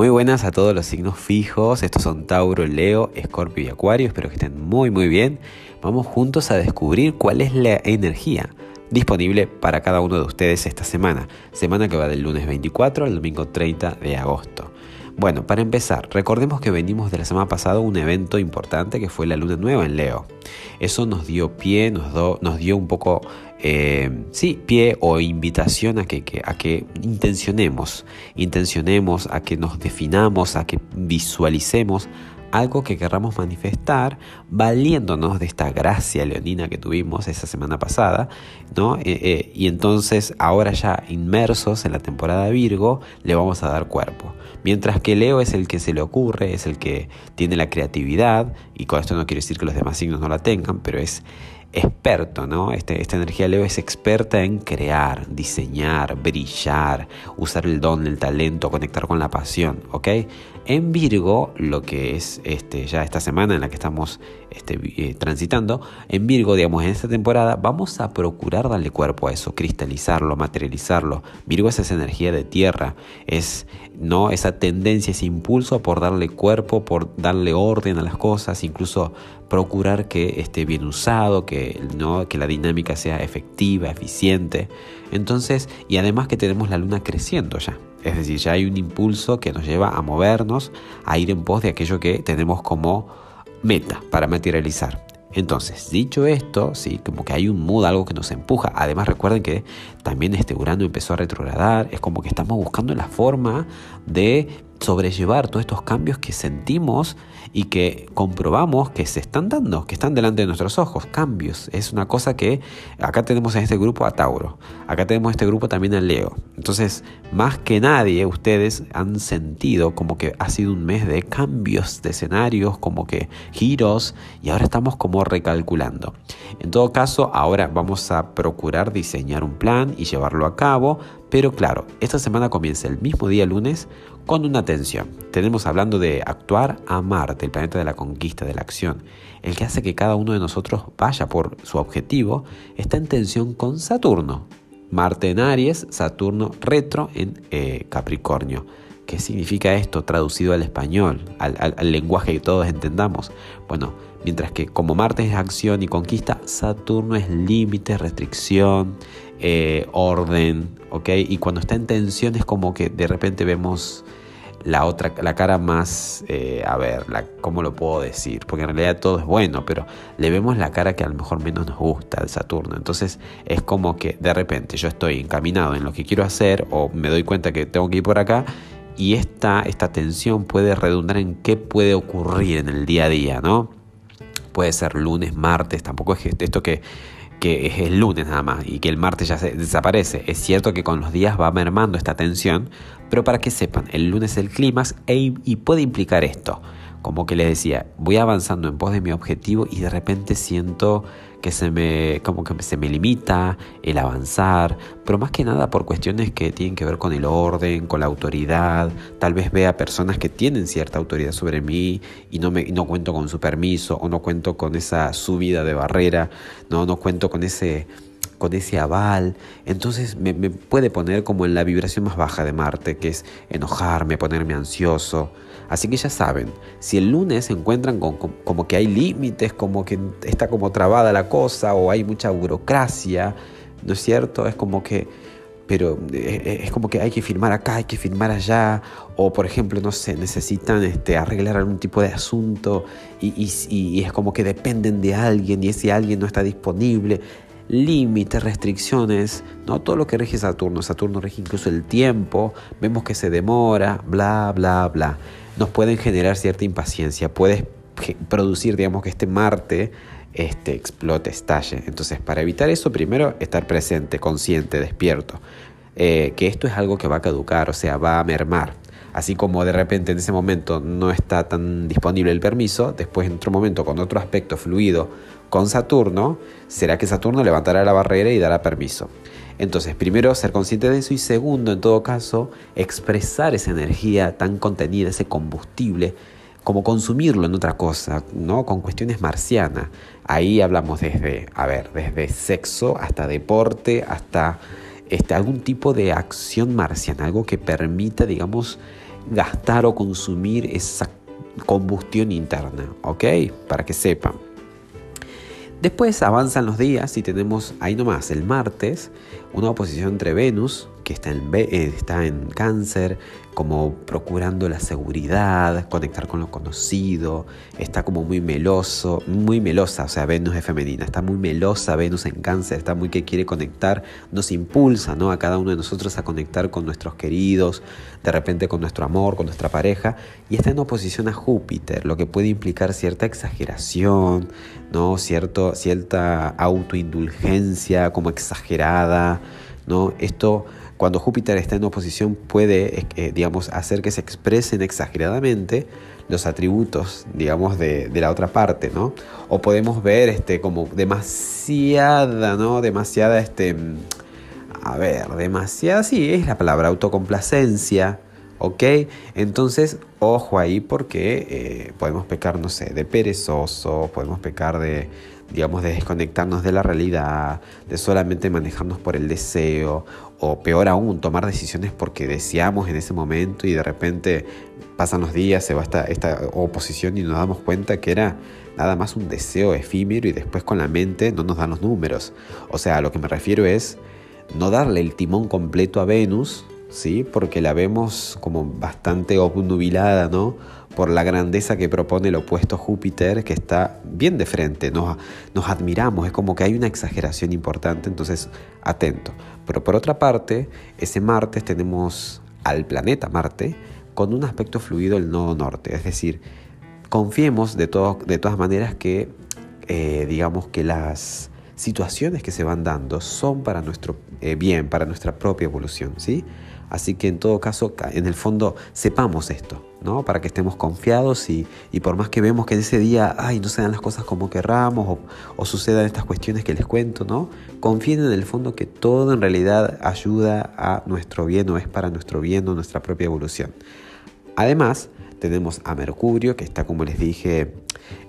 Muy buenas a todos los signos fijos. Estos son Tauro, Leo, Escorpio y Acuario. Espero que estén muy muy bien. Vamos juntos a descubrir cuál es la energía disponible para cada uno de ustedes esta semana. Semana que va del lunes 24 al domingo 30 de agosto. Bueno, para empezar, recordemos que venimos de la semana pasada un evento importante que fue la luna nueva en Leo. Eso nos dio pie, nos, nos dio un poco, eh, sí, pie o invitación a que, a que intencionemos, intencionemos, a que nos definamos, a que visualicemos algo que querramos manifestar valiéndonos de esta gracia leonina que tuvimos esa semana pasada, ¿no? Eh, eh, y entonces ahora ya inmersos en la temporada Virgo le vamos a dar cuerpo. Mientras que Leo es el que se le ocurre, es el que tiene la creatividad, y con esto no quiero decir que los demás signos no la tengan, pero es experto, ¿no? Este, esta energía Leo es experta en crear, diseñar, brillar, usar el don, el talento, conectar con la pasión, ¿ok? En Virgo, lo que es este, ya esta semana en la que estamos este, eh, transitando, en Virgo, digamos, en esta temporada, vamos a procurar darle cuerpo a eso, cristalizarlo, materializarlo. Virgo es esa energía de tierra, es ¿no? esa tendencia, ese impulso por darle cuerpo, por darle orden a las cosas, incluso procurar que esté bien usado, que, ¿no? que la dinámica sea efectiva, eficiente. Entonces, y además que tenemos la luna creciendo ya. Es decir, ya hay un impulso que nos lleva a movernos, a ir en pos de aquello que tenemos como meta para materializar. Entonces, dicho esto, sí, como que hay un mood, algo que nos empuja. Además, recuerden que también este Urano empezó a retrogradar. Es como que estamos buscando la forma de sobrellevar todos estos cambios que sentimos y que comprobamos que se están dando, que están delante de nuestros ojos, cambios. Es una cosa que acá tenemos en este grupo a Tauro, acá tenemos este grupo también a Leo. Entonces, más que nadie, ustedes han sentido como que ha sido un mes de cambios de escenarios, como que giros, y ahora estamos como recalculando. En todo caso, ahora vamos a procurar diseñar un plan y llevarlo a cabo, pero claro, esta semana comienza el mismo día lunes con una tensión. Tenemos hablando de actuar a Marte, el planeta de la conquista, de la acción, el que hace que cada uno de nosotros vaya por su objetivo, está en tensión con Saturno. Marte en Aries, Saturno retro en eh, Capricornio. ¿Qué significa esto traducido al español, al, lenguaje que todos entendamos? Bueno, mientras que como Marte es acción y conquista, Saturno es límite, restricción, eh, orden, ¿ok? Y cuando está en tensión es como que de repente vemos la otra, la cara más, eh, a ver, ¿cómo lo puedo decir? Porque en realidad todo es bueno, pero le vemos la cara que a lo mejor menos nos gusta de Saturno. Entonces es como que de repente yo estoy encaminado en lo que quiero hacer o me doy cuenta que tengo que ir por acá y esta, esta tensión puede redundar en qué puede ocurrir en el día a día, ¿no? Puede ser lunes, martes, tampoco es esto que que es el lunes nada más y que el martes ya se desaparece. Es cierto que con los días va mermando esta tensión, pero para que sepan, el lunes es el clímax e, y puede implicar esto. Como que les decía, voy avanzando en pos de mi objetivo y de repente siento que se me, como que se me limita el avanzar, pero más que nada por cuestiones que tienen que ver con el orden, con la autoridad. Tal vez vea personas que tienen cierta autoridad sobre mí y no, me, no cuento con su permiso o no cuento con esa subida de barrera, no, no cuento con ese con ese aval, entonces me, puede poner como en la vibración más baja de Marte, que es enojarme, ponerme ansioso. Así que ya saben, si el lunes se encuentran con, como que hay límites, como que está como trabada la cosa o hay mucha burocracia, ¿no es cierto? Es como que pero eh, eh, es como que hay que firmar acá, hay que firmar allá, o por ejemplo, no sé, necesitan este, arreglar algún tipo de asunto y, y, es como que dependen de alguien y ese alguien no está disponible límites, restricciones, ¿no? Todo lo que rige Saturno. Saturno rige incluso el tiempo, vemos que se demora, bla, bla, bla. Nos pueden generar cierta impaciencia, puedes producir, digamos, que este Marte este, explote, estalle. Entonces, para evitar eso, primero estar presente, consciente, despierto. Eh, que esto es algo que va a caducar, o sea, va a mermar. Así como de repente en ese momento no está tan disponible el permiso, después en otro momento con otro aspecto fluido con Saturno, será que Saturno levantará la barrera y dará permiso. Entonces, primero ser consciente de eso y segundo, en todo caso, expresar esa energía tan contenida, ese combustible, como consumirlo en otra cosa, ¿no? Con cuestiones marcianas. Ahí hablamos desde, a ver, desde sexo hasta deporte, hasta este, algún tipo de acción marciana, algo que permita, digamos, gastar o consumir esa combustión interna, ¿ok? Para que sepan. Después avanzan los días y tenemos ahí nomás el martes una oposición entre Venus, que está en, eh, está en cáncer, como procurando la seguridad, conectar con lo conocido, está como muy meloso, muy melosa, o sea, Venus es femenina, está muy melosa Venus en cáncer, está muy que quiere conectar, nos impulsa ¿no? a cada uno de nosotros a conectar con nuestros queridos, de repente con nuestro amor, con nuestra pareja, y está en oposición a Júpiter, lo que puede implicar cierta exageración, ¿no? Cierto, cierta autoindulgencia como exagerada, ¿no? Esto cuando Júpiter está en oposición puede, eh, digamos, hacer que se expresen exageradamente los atributos, digamos, de, la otra parte, ¿no? O podemos ver este, como demasiada, ¿no? Demasiada, este, a ver, demasiada, sí, es la palabra autocomplacencia, ¿ok? Entonces, ojo ahí porque eh, podemos pecar, no sé, de perezoso, podemos pecar de, digamos, de desconectarnos de la realidad, de solamente manejarnos por el deseo, o peor aún, tomar decisiones porque deseamos en ese momento y de repente pasan los días, se va esta, esta oposición y nos damos cuenta que era nada más un deseo efímero y después con la mente no nos dan los números. O sea, a lo que me refiero es no darle el timón completo a Venus, ¿sí? Porque la vemos como bastante obnubilada, ¿no? Por la grandeza que propone el opuesto Júpiter, que está bien de frente, nos, nos admiramos, es como que hay una exageración importante, entonces atento. Pero por otra parte, ese martes tenemos al planeta Marte con un aspecto fluido el nodo norte, es decir, confiemos de, de todas maneras que, eh, digamos que las situaciones que se van dando son para nuestro eh, bien, para nuestra propia evolución, ¿sí? Así que en todo caso, en el fondo, sepamos esto, ¿no? Para que estemos confiados y, por más que vemos que en ese día, ay, no se dan las cosas como querramos o, o, sucedan estas cuestiones que les cuento, ¿no? Confíen en el fondo que todo en realidad ayuda a nuestro bien o es para nuestro bien o nuestra propia evolución. Además, tenemos a Mercurio, que está, como les dije,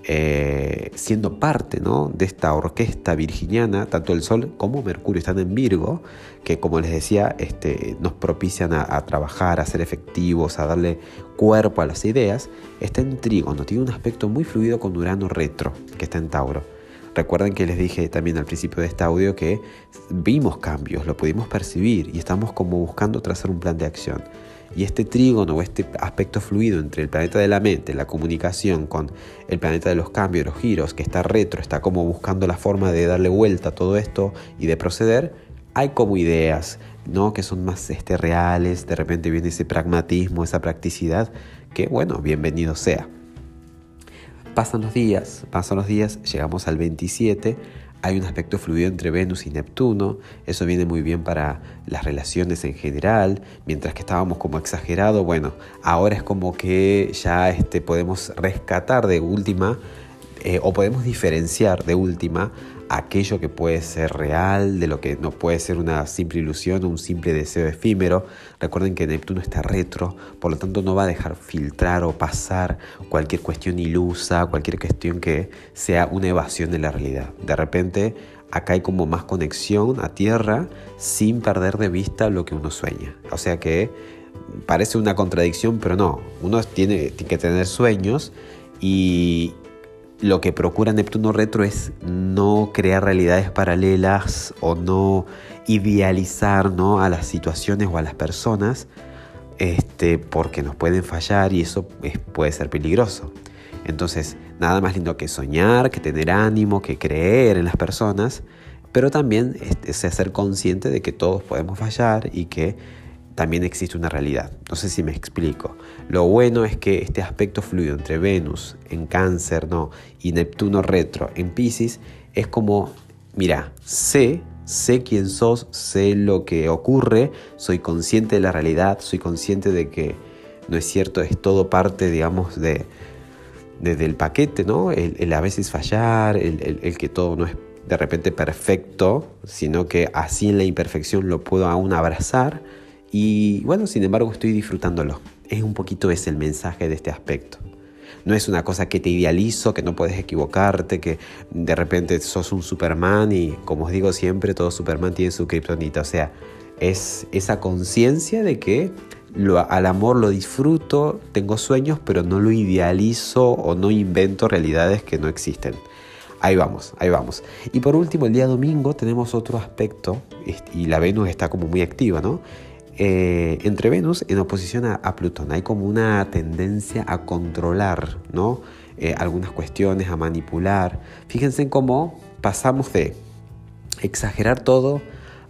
eh, siendo parte ¿no? de esta orquesta virginiana, tanto el Sol como Mercurio están en Virgo, que como les decía, este, nos propician a, trabajar, a ser efectivos, a darle cuerpo a las ideas, está en Trígono, tiene un aspecto muy fluido con Urano retro, que está en Tauro. Recuerden que les dije también al principio de este audio que vimos cambios, lo pudimos percibir y estamos como buscando trazar un plan de acción. Y este trígono o este aspecto fluido entre el planeta de la mente, la comunicación con el planeta de los cambios, los giros, que está retro, está como buscando la forma de darle vuelta a todo esto y de proceder, hay como ideas, ¿no? Que son más este, reales, de repente viene ese pragmatismo, esa practicidad, que bueno, bienvenido sea. Pasan los días, pasan los días, llegamos al 27, hay un aspecto fluido entre Venus y Neptuno, eso viene muy bien para las relaciones en general, mientras que estábamos como exagerado, bueno, ahora es como que ya este, podemos rescatar de última eh, o podemos diferenciar de última aquello que puede ser real, de lo que no puede ser una simple ilusión o un simple deseo efímero. Recuerden que Neptuno está retro, por lo tanto no va a dejar filtrar o pasar cualquier cuestión ilusa, cualquier cuestión que sea una evasión de la realidad. De repente acá hay como más conexión a tierra sin perder de vista lo que uno sueña. O sea que parece una contradicción, pero no, uno tiene, tiene que tener sueños y, lo que procura Neptuno retro es no crear realidades paralelas o no idealizar ¿no? a las situaciones o a las personas este, porque nos pueden fallar y eso puede ser peligroso. Entonces, nada más lindo que soñar, que tener ánimo, que creer en las personas, pero también este, ser consciente de que todos podemos fallar y que también existe una realidad. No sé si me explico. Lo bueno es que este aspecto fluido entre Venus en cáncer ¿no? y Neptuno retro en Pisces es como, mira, sé, sé quién sos, sé lo que ocurre, soy consciente de la realidad, soy consciente de que no es cierto, es todo parte, digamos, de, del paquete, ¿no? El, a veces fallar, el que todo no es de repente perfecto, sino que así en la imperfección lo puedo aún abrazar y bueno, sin embargo estoy disfrutándolo. Es un poquito ese el mensaje de este aspecto. No es una cosa que te idealizo, que no puedes equivocarte, que de repente sos un Superman y como os digo siempre, todo Superman tiene su kriptonita. O sea, es esa conciencia de que al amor lo disfruto, tengo sueños, pero no lo idealizo o no invento realidades que no existen. Ahí vamos, ahí vamos. Y por último, el día domingo tenemos otro aspecto, y la Venus está como muy activa, ¿no? Eh, entre Venus en oposición a, Plutón. Hay como una tendencia a controlar, ¿no? Eh, algunas cuestiones, a manipular. Fíjense en cómo pasamos de exagerar todo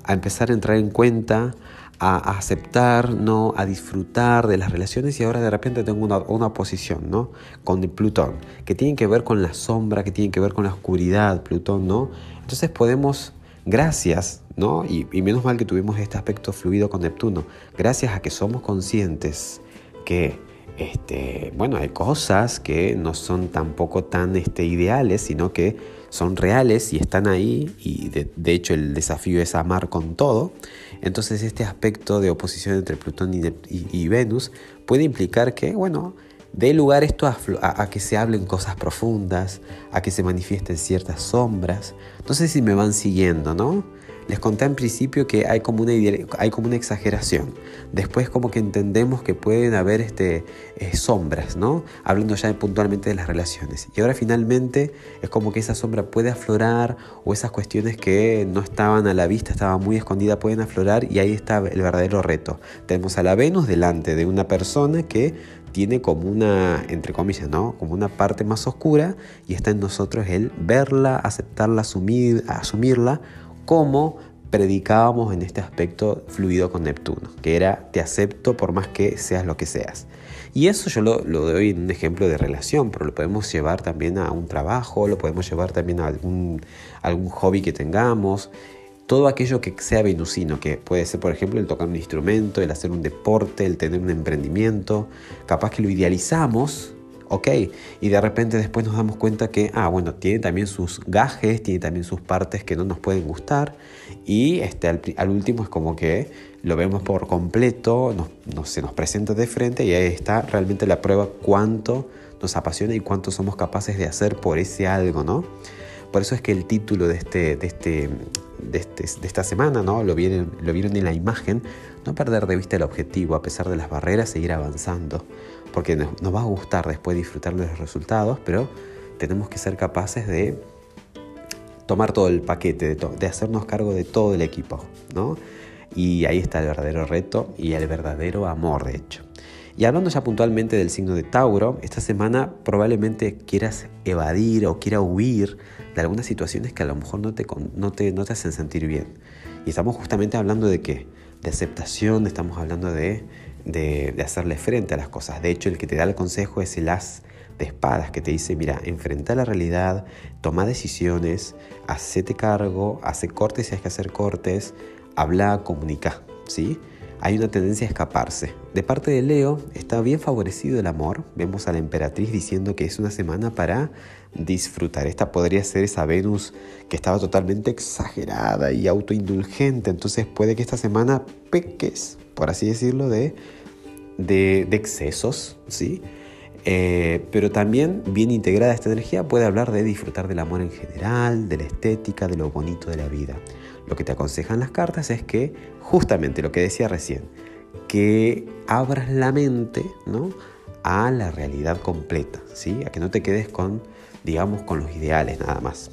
a empezar a entrar en cuenta, a, aceptar, ¿no? a disfrutar de las relaciones y ahora de repente tengo una, una oposición ¿no? con Plutón, que tiene que ver con la sombra, que tiene que ver con la oscuridad, Plutón, ¿no? Entonces podemos, gracias, ¿no? Y, menos mal que tuvimos este aspecto fluido con Neptuno, gracias a que somos conscientes que este, bueno, hay cosas que no son tampoco tan este, ideales, sino que son reales y están ahí y de, hecho el desafío es amar con todo. Entonces este aspecto de oposición entre Plutón y, Venus puede implicar que, bueno, dé lugar esto a, a, que se hablen cosas profundas, a que se manifiesten ciertas sombras. No sé si me van siguiendo, ¿no? Les conté en principio que hay como una, hay como una exageración. Después como que entendemos que pueden haber este, eh, sombras, ¿no? Hablando ya puntualmente de las relaciones. Y ahora finalmente es como que esa sombra puede aflorar o esas cuestiones que no estaban a la vista, estaban muy escondidas, pueden aflorar y ahí está el verdadero reto. Tenemos a la Venus delante de una persona que tiene como una, entre comillas, ¿no? Como una parte más oscura y está en nosotros el verla, aceptarla, asumir, asumirla como predicábamos en este aspecto fluido con Neptuno, que era te acepto por más que seas lo que seas. Y eso yo lo, doy en un ejemplo de relación, pero lo podemos llevar también a un trabajo, lo podemos llevar también a algún hobby que tengamos, todo aquello que sea venusino, que puede ser por ejemplo el tocar un instrumento, el hacer un deporte, el tener un emprendimiento, capaz que lo idealizamos ok. Y de repente después nos damos cuenta que, ah, bueno, tiene también sus gajes, tiene también sus partes que no nos pueden gustar. Y este, al, último es como que lo vemos por completo, nos, se nos presenta de frente y ahí está realmente la prueba cuánto nos apasiona y cuánto somos capaces de hacer por ese algo, ¿no? Por eso es que el título de, este, de, este, de, este, de esta semana, ¿no? Lo vieron, lo vieron en la imagen, no perder de vista el objetivo, a pesar de las barreras, seguir avanzando porque nos, va a gustar después disfrutar de los resultados, pero tenemos que ser capaces de tomar todo el paquete, de, hacernos cargo de todo el equipo, ¿no? Y ahí está el verdadero reto y el verdadero amor, de hecho. Y hablando ya puntualmente del signo de Tauro, esta semana probablemente quieras evadir o quieras huir de algunas situaciones que a lo mejor no te, no te, no te hacen sentir bien. Y estamos justamente hablando de qué? De aceptación, estamos hablando de de, hacerle frente a las cosas. De hecho, el que te da el consejo es el as de espadas que te dice, mira, enfrenta la realidad, toma decisiones, hacete cargo, hace cortes si hay que hacer cortes, habla, comunica, ¿sí? Hay una tendencia a escaparse. De parte de Leo está bien favorecido el amor. Vemos a la emperatriz diciendo que es una semana para disfrutar. Esta podría ser esa Venus que estaba totalmente exagerada y autoindulgente. Entonces puede que esta semana peques por así decirlo, de, de, excesos, ¿sí? Eh, pero también bien integrada esta energía puede hablar de disfrutar del amor en general, de la estética, de lo bonito de la vida. Lo que te aconsejan las cartas es que, justamente lo que decía recién, que abras la mente ¿no? a la realidad completa, ¿sí? a que no te quedes con, digamos, con los ideales nada más.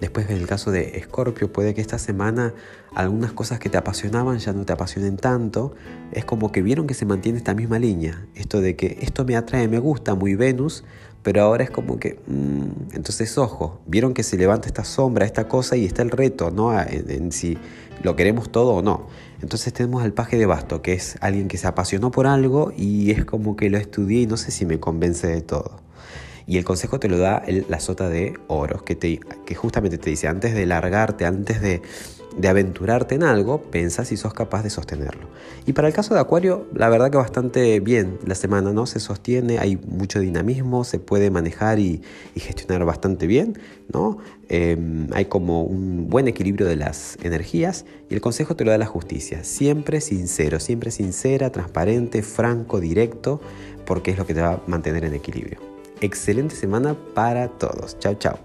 Después en el caso de Escorpio, puede que esta semana algunas cosas que te apasionaban ya no te apasionen tanto. Es como que vieron que se mantiene esta misma línea. Esto de que esto me atrae, me gusta, muy Venus, pero ahora es como que... Mm, entonces, ojo, vieron que se levanta esta sombra, esta cosa y está el reto, ¿no? En, si lo queremos todo o no. Entonces tenemos al paje de basto, que es alguien que se apasionó por algo y es como que lo estudié y no sé si me convence de todo. Y el consejo te lo da la sota de oros, que, te, que justamente te dice, antes de largarte, antes de, de aventurarte en algo, piensa si sos capaz de sostenerlo. Y para el caso de Acuario, la verdad que bastante bien la semana, ¿no? Se sostiene, hay mucho dinamismo, se puede manejar y, gestionar bastante bien, ¿no? Em, hay como un buen equilibrio de las energías y el consejo te lo da la justicia. Siempre sincero, siempre sincera, transparente, franco, directo, porque es lo que te va a mantener en equilibrio. Excelente semana para todos. Chao, chao.